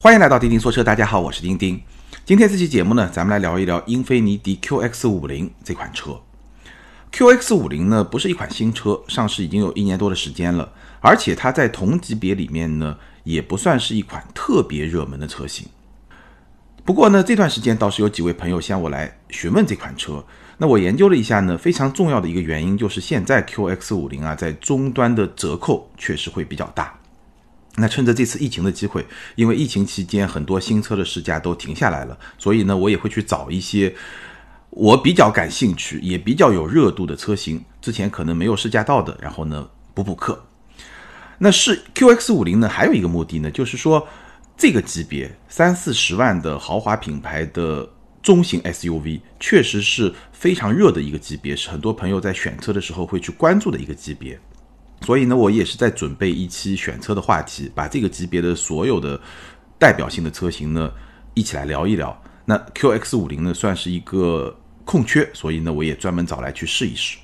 欢迎来到钉钉说车，大家好，我是钉钉。今天这期节目呢，咱们来聊一聊英菲尼迪 QX 五零这款车。QX 五零呢，不是一款新车，上市已经有一年多的时间了，而且它在同级别里面呢，也不算是一款特别热门的车型。不过呢，这段时间倒是有几位朋友向我来询问这款车。那我研究了一下呢，非常重要的一个原因就是现在 QX 五零啊，在终端的折扣确实会比较大。那趁着这次疫情的机会，因为疫情期间很多新车的试驾都停下来了，所以呢，我也会去找一些我比较感兴趣也比较有热度的车型，之前可能没有试驾到的，然后呢补补课。那是 QX 五零呢，还有一个目的呢，就是说这个级别三四十万的豪华品牌的中型 SUV，确实是非常热的一个级别，是很多朋友在选车的时候会去关注的一个级别。所以呢，我也是在准备一期选车的话题，把这个级别的所有的代表性的车型呢一起来聊一聊。那 QX 五零呢算是一个空缺，所以呢我也专门找来去试一试。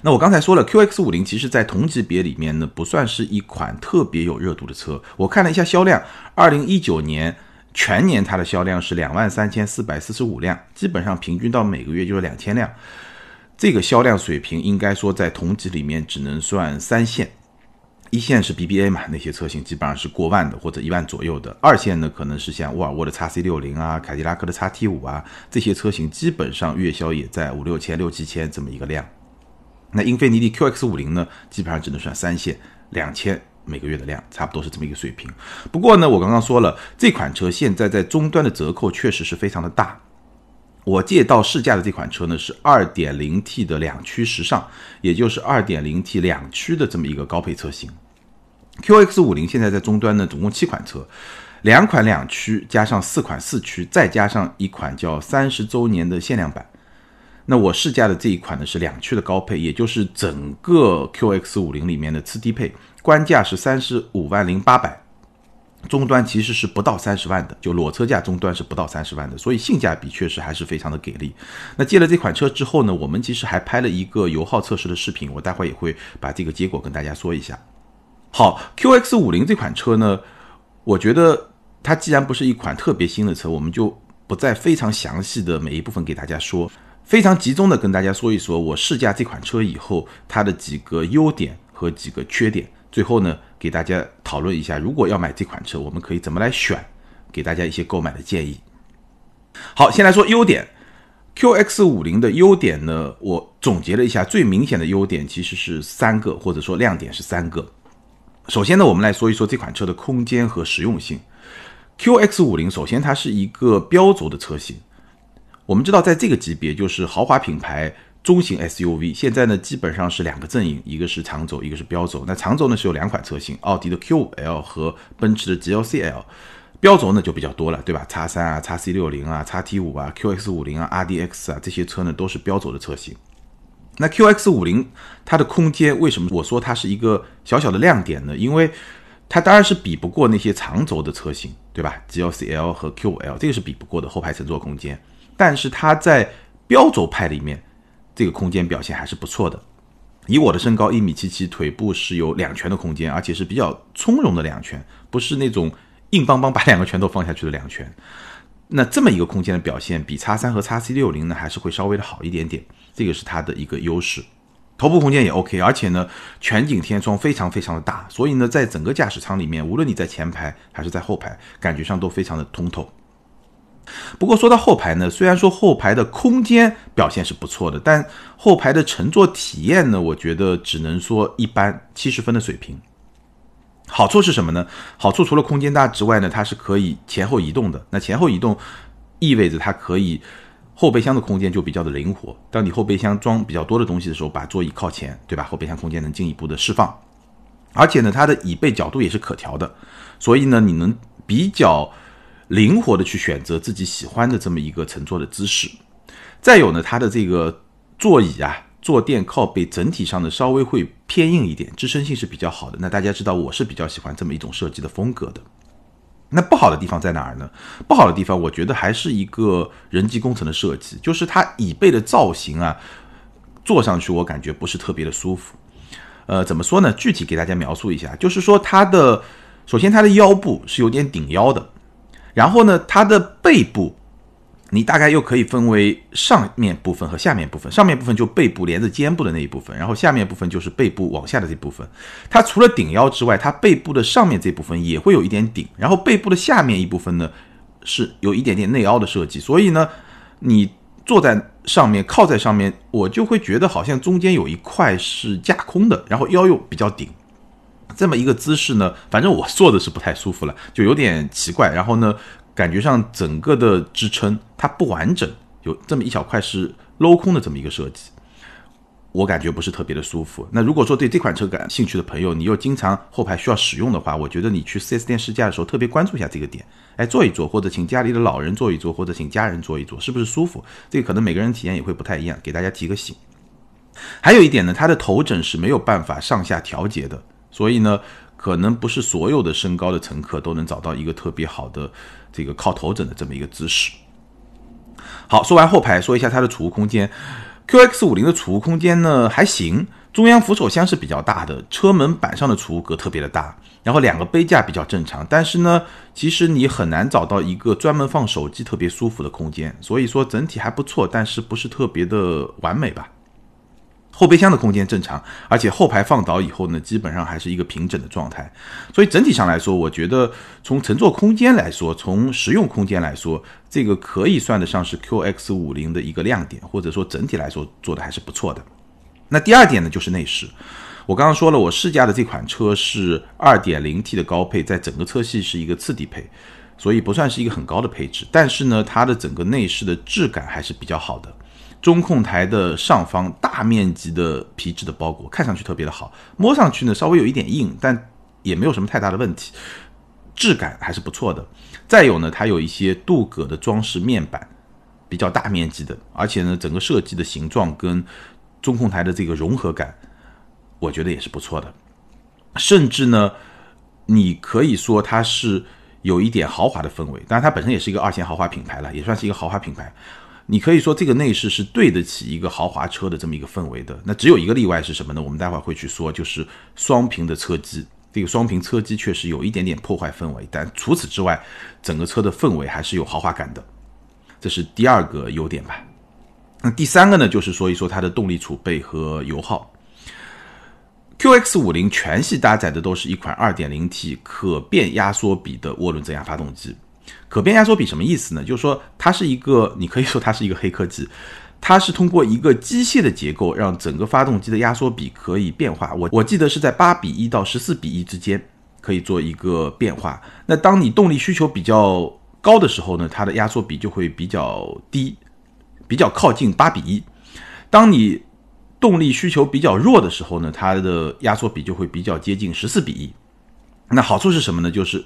那我刚才说了，QX 五零其实在同级别里面呢不算是一款特别有热度的车。我看了一下销量，二零一九年全年它的销量是两万三千四百四十五辆，基本上平均到每个月就是两千辆。这个销量水平应该说在同级里面只能算三线，一线是 BBA 嘛，那些车型基本上是过万的或者一万左右的。二线呢可能是像沃尔沃的 x C 六零啊，凯迪拉克的 x T 五啊，这些车型基本上月销也在五六千、六七千这么一个量。那英菲尼迪 QX 五零呢，基本上只能算三线，两千每个月的量，差不多是这么一个水平。不过呢，我刚刚说了，这款车现在在终端的折扣确实是非常的大。我借到试驾的这款车呢，是 2.0T 的两驱时尚，也就是 2.0T 两驱的这么一个高配车型。QX50 现在在终端呢，总共七款车，两款两驱加上四款四驱，再加上一款叫三十周年的限量版。那我试驾的这一款呢是两驱的高配，也就是整个 QX50 里面的次低配，官价是三十五万零八百。终端其实是不到三十万的，就裸车价终端是不到三十万的，所以性价比确实还是非常的给力。那借了这款车之后呢，我们其实还拍了一个油耗测试的视频，我待会也会把这个结果跟大家说一下。好，QX 五零这款车呢，我觉得它既然不是一款特别新的车，我们就不再非常详细的每一部分给大家说，非常集中的跟大家说一说我试驾这款车以后它的几个优点和几个缺点。最后呢，给大家讨论一下，如果要买这款车，我们可以怎么来选？给大家一些购买的建议。好，先来说优点，QX 五零的优点呢，我总结了一下，最明显的优点其实是三个，或者说亮点是三个。首先呢，我们来说一说这款车的空间和实用性。QX 五零首先它是一个标轴的车型，我们知道在这个级别就是豪华品牌。中型 SUV 现在呢基本上是两个阵营，一个是长轴，一个是标轴。那长轴呢是有两款车型，奥迪的 Q5L 和奔驰的 GLC-L。标轴呢就比较多了，对吧？叉三啊，叉 C 六零啊，叉 T 五啊，QX 五零啊，RDX 啊，这些车呢都是标轴的车型。那 QX 五零它的空间为什么我说它是一个小小的亮点呢？因为它当然是比不过那些长轴的车型，对吧？GLC-L 和 Q5L 这个是比不过的后排乘坐空间，但是它在标轴派里面。这个空间表现还是不错的。以我的身高一米七七，腿部是有两拳的空间，而且是比较从容的两拳，不是那种硬邦邦把两个拳头放下去的两拳。那这么一个空间的表现，比叉三和叉 C 六零呢，还是会稍微的好一点点。这个是它的一个优势。头部空间也 OK，而且呢，全景天窗非常非常的大，所以呢，在整个驾驶舱里面，无论你在前排还是在后排，感觉上都非常的通透。不过说到后排呢，虽然说后排的空间表现是不错的，但后排的乘坐体验呢，我觉得只能说一般，七十分的水平。好处是什么呢？好处除了空间大之外呢，它是可以前后移动的。那前后移动意味着它可以后备箱的空间就比较的灵活。当你后备箱装比较多的东西的时候，把座椅靠前，对吧？后备箱空间能进一步的释放。而且呢，它的椅背角度也是可调的，所以呢，你能比较。灵活的去选择自己喜欢的这么一个乘坐的姿势，再有呢，它的这个座椅啊，坐垫靠背整体上呢稍微会偏硬一点，支撑性是比较好的。那大家知道我是比较喜欢这么一种设计的风格的。那不好的地方在哪儿呢？不好的地方，我觉得还是一个人机工程的设计，就是它椅背的造型啊，坐上去我感觉不是特别的舒服。呃，怎么说呢？具体给大家描述一下，就是说它的。首先它的腰部是有点顶腰的，然后呢，它的背部。你大概又可以分为上面部分和下面部分，上面部分就背部连着肩部的那一部分，然后下面部分就是背部往下的这部分。它除了顶腰之外，它背部的上面这部分也会有一点顶，然后背部的下面一部分呢是有一点点内凹的设计。所以呢，你坐在上面靠在上面，我就会觉得好像中间有一块是架空的，然后腰又比较顶，这么一个姿势呢，反正我坐的是不太舒服了，就有点奇怪。然后呢？感觉上整个的支撑它不完整，有这么一小块是镂空的这么一个设计，我感觉不是特别的舒服。那如果说对这款车感兴趣的朋友，你又经常后排需要使用的话，我觉得你去 4S 店试驾的时候特别关注一下这个点，哎，坐一坐，或者请家里的老人坐一坐，或者请家人坐一坐，是不是舒服？这个可能每个人体验也会不太一样，给大家提个醒。还有一点呢，它的头枕是没有办法上下调节的，所以呢。可能不是所有的身高的乘客都能找到一个特别好的这个靠头枕的这么一个姿势。好，说完后排，说一下它的储物空间。QX 五零的储物空间呢还行，中央扶手箱是比较大的，车门板上的储物格特别的大，然后两个杯架比较正常。但是呢，其实你很难找到一个专门放手机特别舒服的空间，所以说整体还不错，但是不是特别的完美吧。后备箱的空间正常，而且后排放倒以后呢，基本上还是一个平整的状态。所以整体上来说，我觉得从乘坐空间来说，从实用空间来说，这个可以算得上是 QX 五零的一个亮点，或者说整体来说做的还是不错的。那第二点呢，就是内饰。我刚刚说了，我试驾的这款车是 2.0T 的高配，在整个车系是一个次低配，所以不算是一个很高的配置。但是呢，它的整个内饰的质感还是比较好的。中控台的上方大面积的皮质的包裹，看上去特别的好，摸上去呢稍微有一点硬，但也没有什么太大的问题，质感还是不错的。再有呢，它有一些镀铬的装饰面板，比较大面积的，而且呢整个设计的形状跟中控台的这个融合感，我觉得也是不错的。甚至呢，你可以说它是有一点豪华的氛围，当然它本身也是一个二线豪华品牌了，也算是一个豪华品牌。你可以说这个内饰是对得起一个豪华车的这么一个氛围的。那只有一个例外是什么呢？我们待会儿会去说，就是双屏的车机。这个双屏车机确实有一点点破坏氛围，但除此之外，整个车的氛围还是有豪华感的。这是第二个优点吧。那第三个呢，就是说一说它的动力储备和油耗。QX 五零全系搭载的都是一款 2.0T 可变压缩比的涡轮增压发动机。可变压缩比什么意思呢？就是说它是一个，你可以说它是一个黑科技，它是通过一个机械的结构，让整个发动机的压缩比可以变化。我我记得是在八比一到十四比一之间可以做一个变化。那当你动力需求比较高的时候呢，它的压缩比就会比较低，比较靠近八比一。当你动力需求比较弱的时候呢，它的压缩比就会比较接近十四比一。那好处是什么呢？就是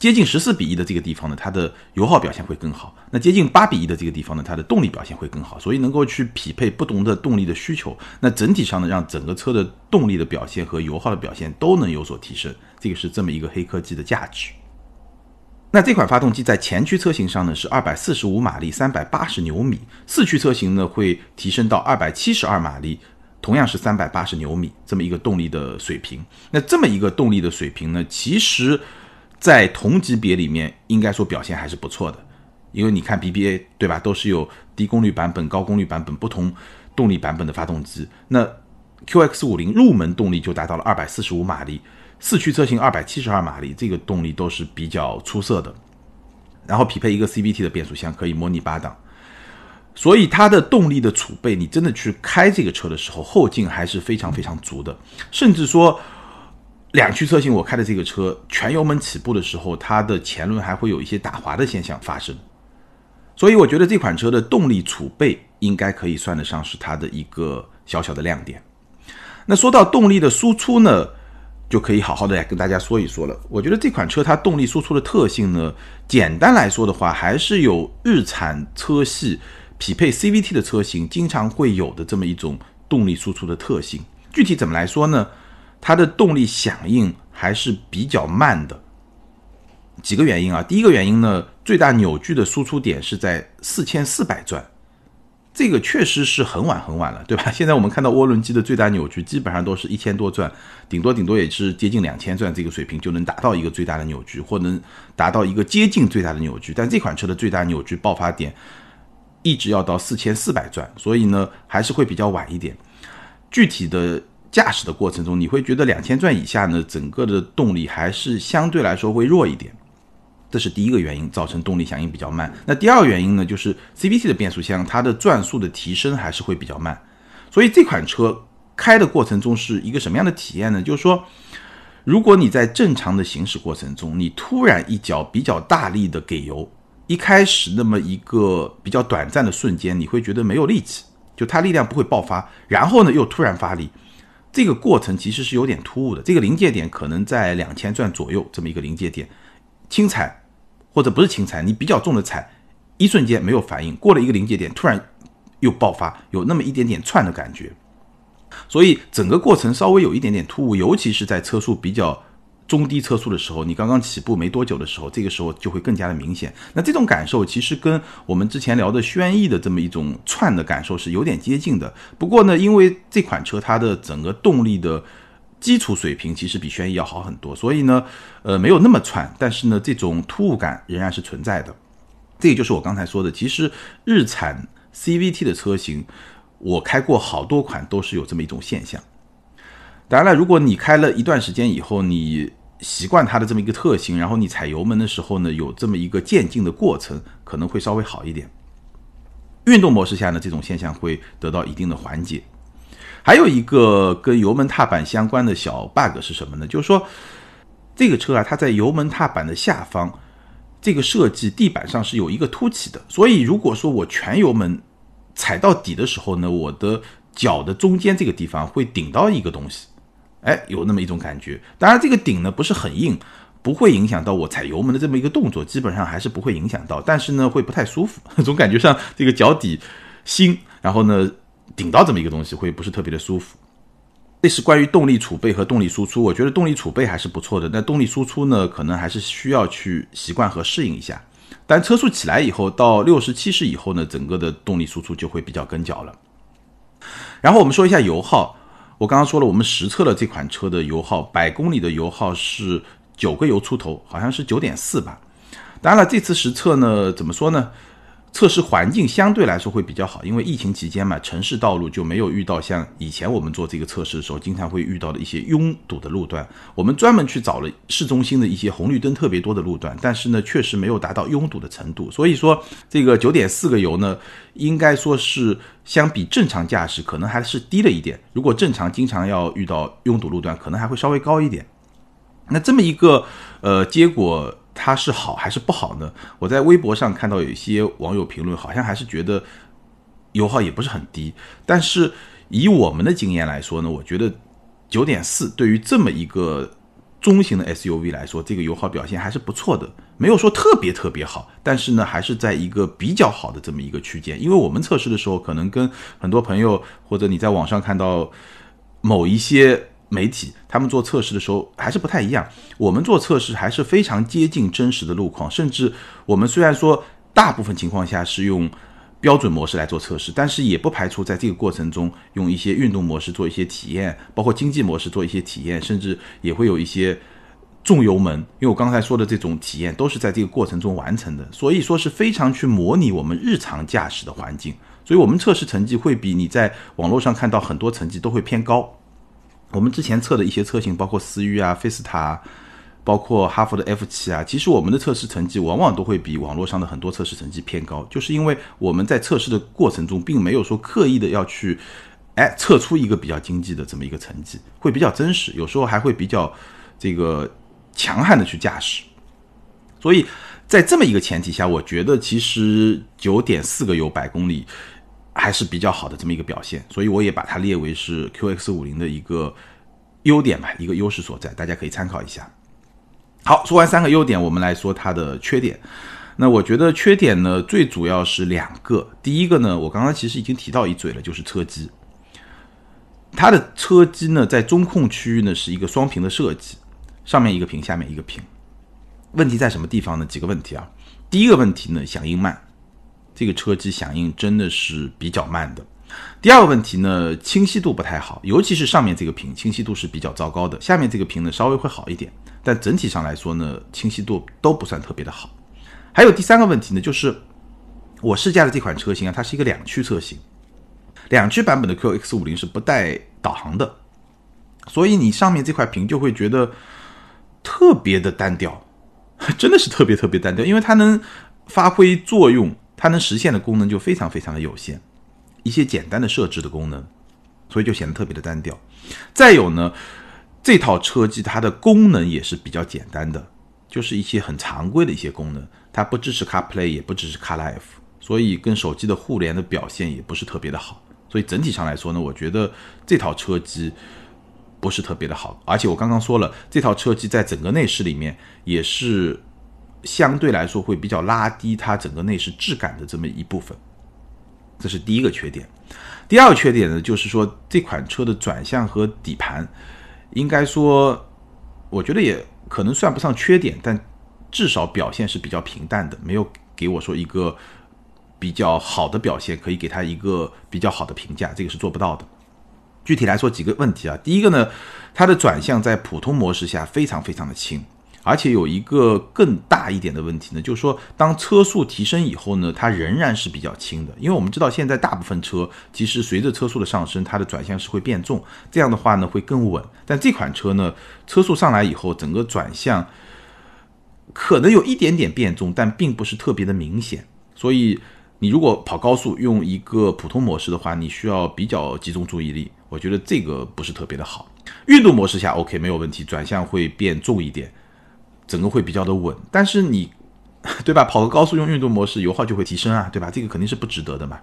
接近十四比一的这个地方呢，它的油耗表现会更好。那接近八比一的这个地方呢，它的动力表现会更好。所以能够去匹配不同的动力的需求，那整体上呢，让整个车的动力的表现和油耗的表现都能有所提升。这个是这么一个黑科技的价值。那这款发动机在前驱车型上呢是二百四十五马力，三百八十牛米；四驱车型呢会提升到二百七十二马力，同样是三百八十牛米这么一个动力的水平。那这么一个动力的水平呢，其实。在同级别里面，应该说表现还是不错的，因为你看 BBA 对吧，都是有低功率版本、高功率版本不同动力版本的发动机。那 QX 五零入门动力就达到了二百四十五马力，四驱车型二百七十二马力，这个动力都是比较出色的。然后匹配一个 CVT 的变速箱，可以模拟八档，所以它的动力的储备，你真的去开这个车的时候，后劲还是非常非常足的，甚至说。两驱车型，我开的这个车全油门起步的时候，它的前轮还会有一些打滑的现象发生，所以我觉得这款车的动力储备应该可以算得上是它的一个小小的亮点。那说到动力的输出呢，就可以好好的来跟大家说一说了。我觉得这款车它动力输出的特性呢，简单来说的话，还是有日产车系匹配 CVT 的车型经常会有的这么一种 动力输出的特性。具体怎么来说呢？它的动力响应还是比较慢的，几个原因啊。第一个原因呢，最大扭矩的输出点是在四千四百转，这个确实是很晚很晚了，对吧？现在我们看到涡轮机的最大扭矩基本上都是一千多转，顶多顶多也是接近两千转这个水平就能达到一个最大的扭矩，或能达到一个接近最大的扭矩。但这款车的最大扭矩爆发点一直要到四千四百转，所以呢还是会比较晚一点。具体的驾驶的过程中，你会觉得两千转以下呢，整个的动力还是相对来说会弱一点。这是第一个原因，造成动力响应比较慢。那第二个原因呢，就是 CVT 的变速箱，它的转速的提升还是会比较慢。所以这款车开的过程中是一个什么样的体验呢？就是说，如果你在正常的行驶过程中，你突然一脚比较大力的给油，一开始那么一个比较短暂的瞬间，你会觉得没有力气，就它力量不会爆发，然后呢又突然发力，这个过程其实是有点突兀的。这个临界点可能在两千转左右这么一个临界点，轻踩。或者不是轻踩，你比较重的踩，一瞬间没有反应，过了一个临界点，突然又爆发，有那么一点点窜的感觉，所以整个过程稍微有一点点突兀，尤其是在车速比较中低车速的时候，你刚刚起步没多久的时候，这个时候就会更加的明显。那这种感受其实跟我们之前聊的轩逸的这么一种窜的感受是有点接近的。不过呢，因为这款车它的整个动力的。基础水平其实比轩逸要好很多，所以呢，呃，没有那么窜，但是呢，这种突兀感仍然是存在的。这也就是我刚才说的，其实日产 CVT 的车型，我开过好多款，都是有这么一种现象。当然了，如果你开了一段时间以后，你习惯它的这么一个特性，然后你踩油门的时候呢，有这么一个渐进的过程，可能会稍微好一点。运动模式下呢，这种现象会得到一定的缓解。还有一个跟油门踏板相关的小 bug 是什么呢？就是说，这个车啊，它在油门踏板的下方，这个设计地板上是有一个凸起的，所以如果说我全油门踩到底的时候呢，我的脚的中间这个地方会顶到一个东西，哎，有那么一种感觉。当然，这个顶呢不是很硬，不会影响到我踩油门的这么一个动作，基本上还是不会影响到，但是呢，会不太舒服，总感觉上这个脚底心，然后呢。顶到这么一个东西会不是特别的舒服。这是关于动力储备和动力输出，我觉得动力储备还是不错的。那动力输出呢，可能还是需要去习惯和适应一下。但车速起来以后，到六十七十以后呢，整个的动力输出就会比较跟脚了。然后我们说一下油耗，我刚刚说了，我们实测了这款车的油耗，百公里的油耗是九个油出头，好像是九点四吧。当然了，这次实测呢，怎么说呢？测试环境相对来说会比较好，因为疫情期间嘛，城市道路就没有遇到像以前我们做这个测试的时候经常会遇到的一些拥堵的路段。我们专门去找了市中心的一些红绿灯特别多的路段，但是呢，确实没有达到拥堵的程度。所以说，这个九点四个油呢，应该说是相比正常驾驶可能还是低了一点。如果正常经常要遇到拥堵路段，可能还会稍微高一点。那这么一个呃结果。它是好还是不好呢？我在微博上看到有一些网友评论，好像还是觉得油耗也不是很低。但是以我们的经验来说呢，我觉得九点四对于这么一个中型的 SUV 来说，这个油耗表现还是不错的，没有说特别特别好，但是呢，还是在一个比较好的这么一个区间。因为我们测试的时候，可能跟很多朋友或者你在网上看到某一些。媒体他们做测试的时候还是不太一样，我们做测试还是非常接近真实的路况，甚至我们虽然说大部分情况下是用标准模式来做测试，但是也不排除在这个过程中用一些运动模式做一些体验，包括经济模式做一些体验，甚至也会有一些重油门，因为我刚才说的这种体验都是在这个过程中完成的，所以说是非常去模拟我们日常驾驶的环境，所以我们测试成绩会比你在网络上看到很多成绩都会偏高。我们之前测的一些车型，包括思域啊、菲斯塔，包括哈弗的 F 七啊，其实我们的测试成绩往往都会比网络上的很多测试成绩偏高，就是因为我们在测试的过程中，并没有说刻意的要去，哎，测出一个比较经济的这么一个成绩，会比较真实，有时候还会比较这个强悍的去驾驶。所以在这么一个前提下，我觉得其实九点四个油百公里。还是比较好的这么一个表现，所以我也把它列为是 QX 五零的一个优点吧，一个优势所在，大家可以参考一下。好，说完三个优点，我们来说它的缺点。那我觉得缺点呢，最主要是两个。第一个呢，我刚刚其实已经提到一嘴了，就是车机。它的车机呢，在中控区域呢是一个双屏的设计，上面一个屏，下面一个屏。问题在什么地方呢？几个问题啊。第一个问题呢，响应慢。这个车机响应真的是比较慢的。第二个问题呢，清晰度不太好，尤其是上面这个屏清晰度是比较糟糕的，下面这个屏呢稍微会好一点，但整体上来说呢，清晰度都不算特别的好。还有第三个问题呢，就是我试驾的这款车型啊，它是一个两驱车型，两驱版本的 QX 五零是不带导航的，所以你上面这块屏就会觉得特别的单调，真的是特别特别单调，因为它能发挥作用，它能实现的功能就非常非常的有限。一些简单的设置的功能，所以就显得特别的单调。再有呢，这套车机它的功能也是比较简单的，就是一些很常规的一些功能，它不支持 CarPlay，也不支持 CarLife，所以跟手机的互联的表现也不是特别的好。所以整体上来说呢，我觉得这套车机不是特别的好。而且我刚刚说了，这套车机在整个内饰里面也是相对来说会比较拉低它整个内饰质感的这么一部分。这是第一个缺点，第二个缺点呢，就是说这款车的转向和底盘，应该说，我觉得也可能算不上缺点，但至少表现是比较平淡的，没有给我说一个比较好的表现，可以给它一个比较好的评价，这个是做不到的。具体来说几个问题啊，第一个呢，它的转向在普通模式下非常非常的轻。而且有一个更大一点的问题呢，就是说，当车速提升以后呢，它仍然是比较轻的。因为我们知道，现在大部分车其实随着车速的上升，它的转向是会变重，这样的话呢会更稳。但这款车呢，车速上来以后，整个转向可能有一点点变重，但并不是特别的明显。所以你如果跑高速用一个普通模式的话，你需要比较集中注意力。我觉得这个不是特别的好。运动模式下 OK 没有问题，转向会变重一点。整个会比较的稳，但是你，对吧？跑个高速用运动模式，油耗就会提升啊，对吧？这个肯定是不值得的嘛。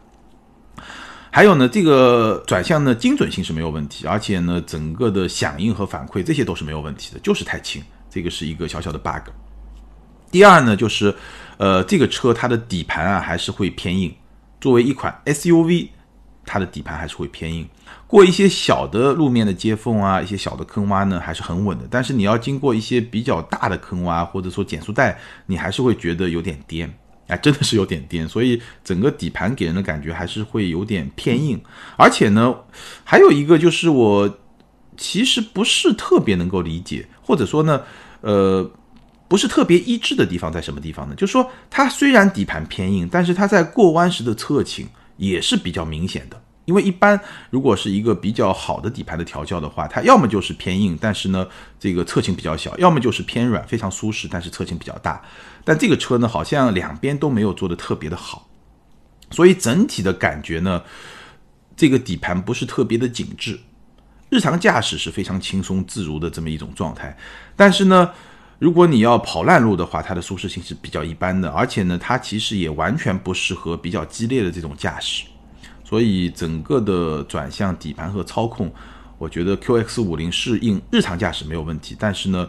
还有呢，这个转向呢，精准性是没有问题，而且呢，整个的响应和反馈这些都是没有问题的，就是太轻，这个是一个小小的 bug。第二呢，就是呃，这个车它的底盘啊还是会偏硬，作为一款 SUV，它的底盘还是会偏硬。过一些小的路面的接缝啊，一些小的坑洼呢，还是很稳的。但是你要经过一些比较大的坑洼，或者说减速带，你还是会觉得有点颠，哎，真的是有点颠。所以整个底盘给人的感觉还是会有点偏硬。而且呢，还有一个就是我其实不是特别能够理解，或者说呢，呃，不是特别一致的地方在什么地方呢？就是说它虽然底盘偏硬，但是它在过弯时的侧倾也是比较明显的。因为一般如果是一个比较好的底盘的调教的话，它要么就是偏硬，但是呢这个侧倾比较小；要么就是偏软，非常舒适，但是侧倾比较大。但这个车呢，好像两边都没有做的特别的好，所以整体的感觉呢，这个底盘不是特别的紧致。日常驾驶是非常轻松自如的这么一种状态，但是呢，如果你要跑烂路的话，它的舒适性是比较一般的，而且呢，它其实也完全不适合比较激烈的这种驾驶。所以整个的转向、底盘和操控，我觉得 QX 五零适应日常驾驶没有问题，但是呢，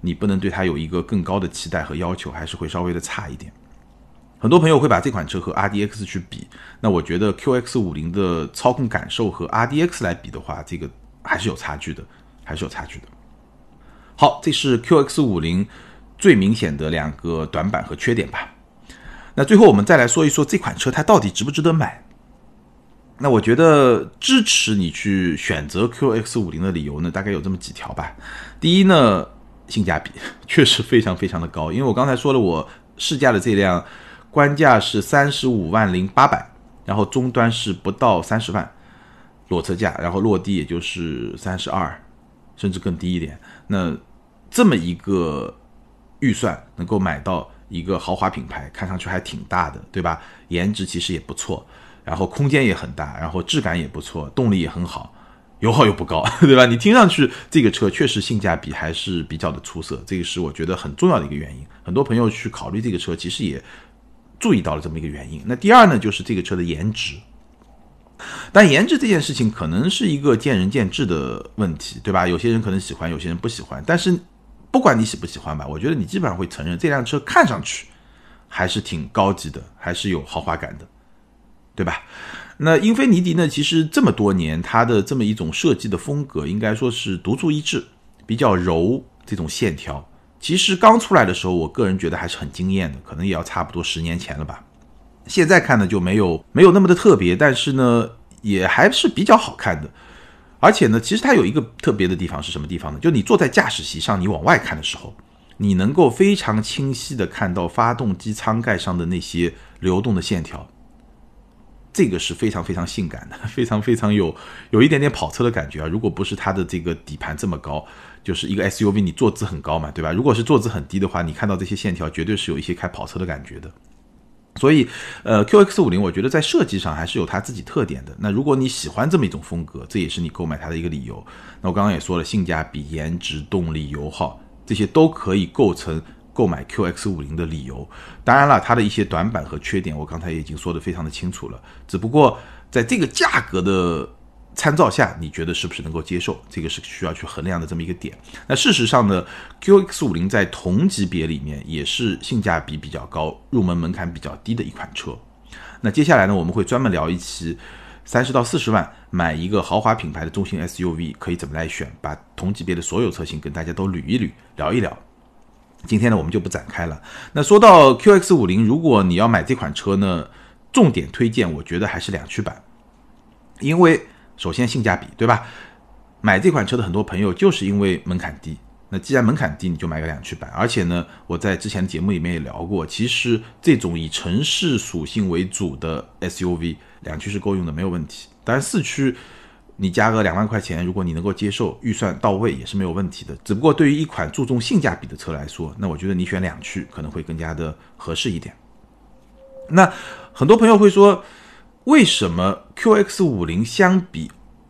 你不能对它有一个更高的期待和要求，还是会稍微的差一点。很多朋友会把这款车和 RDX 去比，那我觉得 QX 五零的操控感受和 RDX 来比的话，这个还是有差距的，还是有差距的。好，这是 QX 五零最明显的两个短板和缺点吧。那最后我们再来说一说这款车它到底值不值得买。那我觉得支持你去选择 QX 五零的理由呢，大概有这么几条吧。第一呢，性价比确实非常非常的高，因为我刚才说了，我试驾的这辆官价是三十五万零八百，然后终端是不到三十万裸车价，然后落地也就是三十二，甚至更低一点。那这么一个预算能够买到一个豪华品牌，看上去还挺大的，对吧？颜值其实也不错。然后空间也很大，然后质感也不错，动力也很好，油耗又不高，对吧？你听上去这个车确实性价比还是比较的出色，这个是我觉得很重要的一个原因。很多朋友去考虑这个车，其实也注意到了这么一个原因。那第二呢，就是这个车的颜值。但颜值这件事情可能是一个见仁见智的问题，对吧？有些人可能喜欢，有些人不喜欢。但是不管你喜不喜欢吧，我觉得你基本上会承认这辆车看上去还是挺高级的，还是有豪华感的。对吧？那英菲尼迪呢？其实这么多年，它的这么一种设计的风格，应该说是独树一帜，比较柔这种线条。其实刚出来的时候，我个人觉得还是很惊艳的，可能也要差不多十年前了吧。现在看呢就没有没有那么的特别，但是呢也还是比较好看的。而且呢，其实它有一个特别的地方是什么地方呢？就你坐在驾驶席上，你往外看的时候，你能够非常清晰的看到发动机舱盖上的那些流动的线条。这个是非常非常性感的，非常非常有有一点点跑车的感觉啊！如果不是它的这个底盘这么高，就是一个 SUV，你坐姿很高嘛，对吧？如果是坐姿很低的话，你看到这些线条，绝对是有一些开跑车的感觉的。所以，呃，QX 五零，我觉得在设计上还是有它自己特点的。那如果你喜欢这么一种风格，这也是你购买它的一个理由。那我刚刚也说了，性价比、颜值、动力、油耗，这些都可以构成。购买 QX 五零的理由，当然了，它的一些短板和缺点，我刚才已经说得非常的清楚了。只不过在这个价格的参照下，你觉得是不是能够接受？这个是需要去衡量的这么一个点。那事实上呢，QX 五零在同级别里面也是性价比比较高、入门门槛比较低的一款车。那接下来呢，我们会专门聊一期三十到四十万买一个豪华品牌的中型 SUV 可以怎么来选，把同级别的所有车型跟大家都捋一捋，聊一聊。今天呢，我们就不展开了。那说到 QX 五零，如果你要买这款车呢，重点推荐，我觉得还是两驱版，因为首先性价比，对吧？买这款车的很多朋友就是因为门槛低。那既然门槛低，你就买个两驱版。而且呢，我在之前的节目里面也聊过，其实这种以城市属性为主的 SUV，两驱是够用的，没有问题。当然四驱。你加个两万块钱，如果你能够接受，预算到位也是没有问题的。只不过对于一款注重性价比的车来说，那我觉得你选两驱可能会更加的合适一点。那很多朋友会说，为什么 QX 五零相比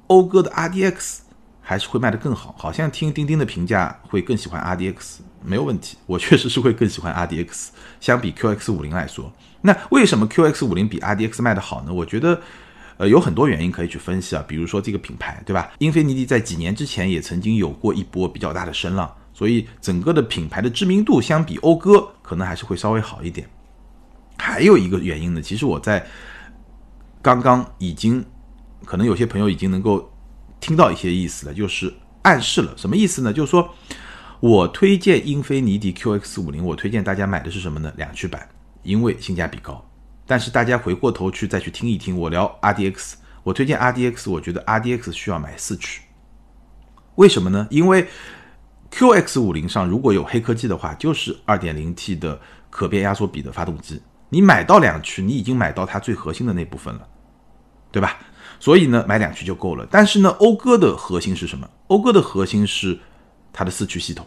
讴歌的 RDX 还是会卖得更好？好像听钉钉的评价会更喜欢 RDX，没有问题，我确实是会更喜欢 RDX，相比 QX 五零来说。那为什么 QX 五零比 RDX 卖得好呢？我觉得。呃，有很多原因可以去分析啊，比如说这个品牌，对吧？英菲尼迪在几年之前也曾经有过一波比较大的声浪，所以整个的品牌的知名度相比讴歌可能还是会稍微好一点。还有一个原因呢，其实我在刚刚已经，可能有些朋友已经能够听到一些意思了，就是暗示了什么意思呢？就是说我推荐英菲尼迪 QX 五零，我推荐大家买的是什么呢？两驱版，因为性价比高。但是大家回过头去再去听一听我聊 RDX，我推荐 RDX，我觉得 RDX 需要买四驱，为什么呢？因为 QX 五零上如果有黑科技的话，就是 2.0T 的可变压缩比的发动机，你买到两驱，你已经买到它最核心的那部分了，对吧？所以呢，买两驱就够了。但是呢，讴歌的核心是什么？讴歌的核心是它的四驱系统。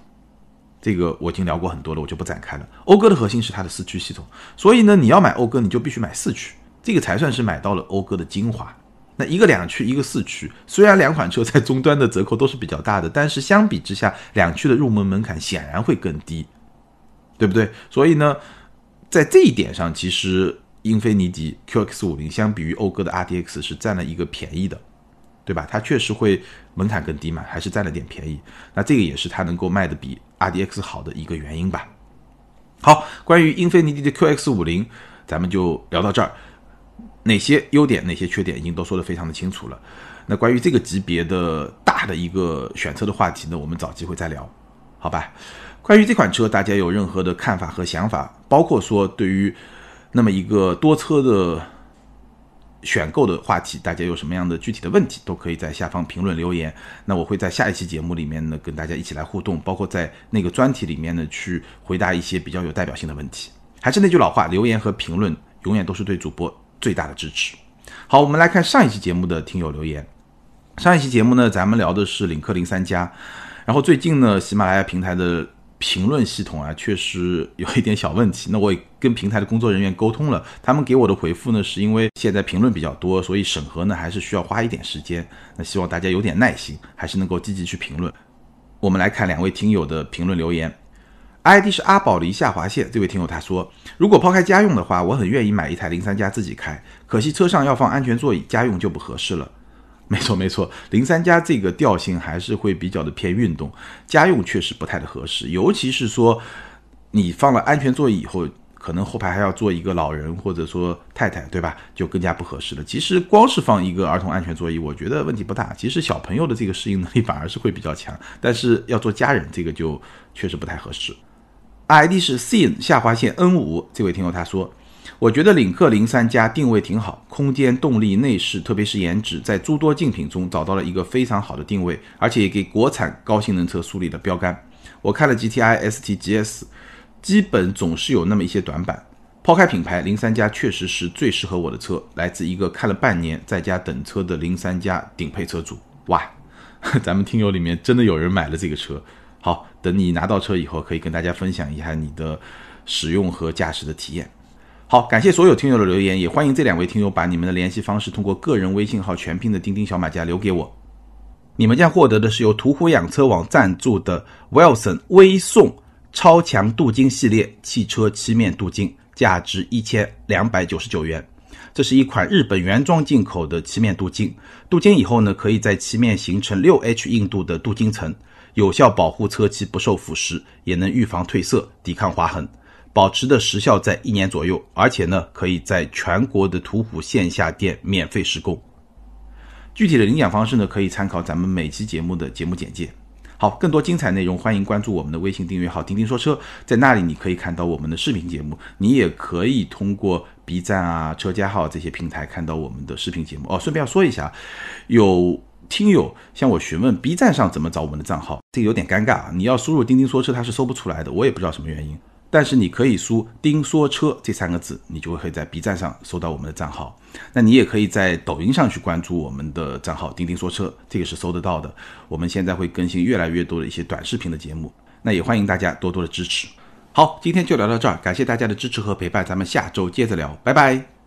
这个我已经聊过很多了，我就不展开了。讴歌的核心是它的四驱系统，所以呢，你要买讴歌，你就必须买四驱，这个才算是买到了讴歌的精华。那一个两驱，一个四驱，虽然两款车在终端的折扣都是比较大的，但是相比之下，两驱的入门门槛显然会更低，对不对？所以呢，在这一点上，其实英菲尼迪 QX 五零相比于讴歌的 RDX 是占了一个便宜的。对吧？它确实会门槛更低嘛，还是占了点便宜。那这个也是它能够卖的比 RDX 好的一个原因吧。好，关于英菲尼迪的 QX 五零，咱们就聊到这儿。哪些优点，哪些缺点，已经都说得非常的清楚了。那关于这个级别的大的一个选车的话题呢，我们找机会再聊，好吧？关于这款车，大家有任何的看法和想法，包括说对于那么一个多车的。选购的话题，大家有什么样的具体的问题，都可以在下方评论留言。那我会在下一期节目里面呢，跟大家一起来互动，包括在那个专题里面呢，去回答一些比较有代表性的问题。还是那句老话，留言和评论永远都是对主播最大的支持。好，我们来看上一期节目的听友留言。上一期节目呢，咱们聊的是领克零三加，然后最近呢，喜马拉雅平台的。评论系统啊，确实有一点小问题。那我也跟平台的工作人员沟通了，他们给我的回复呢，是因为现在评论比较多，所以审核呢还是需要花一点时间。那希望大家有点耐心，还是能够积极去评论。我们来看两位听友的评论留言，ID 是阿宝梨下划线。这位听友他说，如果抛开家用的话，我很愿意买一台零三加自己开，可惜车上要放安全座椅，家用就不合适了。没错没错，零三加这个调性还是会比较的偏运动，家用确实不太的合适，尤其是说你放了安全座椅以后，可能后排还要坐一个老人或者说太太，对吧？就更加不合适了。其实光是放一个儿童安全座椅，我觉得问题不大。其实小朋友的这个适应能力反而是会比较强，但是要做家人，这个就确实不太合适。ID 是 sin 下划线 n 五，这位听友他说。我觉得领克零三加定位挺好，空间、动力、内饰，特别是颜值，在诸多竞品中找到了一个非常好的定位，而且也给国产高性能车树立了标杆。我看了 GTI、ST、GS，基本总是有那么一些短板。抛开品牌，零三加确实是最适合我的车，来自一个看了半年在家等车的零三加顶配车主。哇，咱们听友里面真的有人买了这个车。好，等你拿到车以后，可以跟大家分享一下你的使用和驾驶的体验。好，感谢所有听友的留言，也欢迎这两位听友把你们的联系方式通过个人微信号全拼的钉钉小马甲留给我。你们将获得的是由途虎养车网赞助的 Wilson 微送超强镀金系列汽车漆面镀金，价值一千两百九十九元。这是一款日本原装进口的漆面镀金，镀金以后呢，可以在漆面形成六 H 硬度的镀金层，有效保护车漆不受腐蚀，也能预防褪色、抵抗划痕。保持的时效在一年左右，而且呢，可以在全国的途虎线下店免费施工。具体的领奖方式呢，可以参考咱们每期节目的节目简介。好，更多精彩内容，欢迎关注我们的微信订阅号“钉钉说车”，在那里你可以看到我们的视频节目，你也可以通过 B 站啊、车家号这些平台看到我们的视频节目。哦，顺便要说一下，有听友向我询问 B 站上怎么找我们的账号，这个有点尴尬啊，你要输入“钉钉说车”，它是搜不出来的，我也不知道什么原因。但是你可以输“丁说车”这三个字，你就会在 B 站上搜到我们的账号。那你也可以在抖音上去关注我们的账号“钉钉说车”，这个是搜得到的。我们现在会更新越来越多的一些短视频的节目，那也欢迎大家多多的支持。好，今天就聊到这儿，感谢大家的支持和陪伴，咱们下周接着聊，拜拜。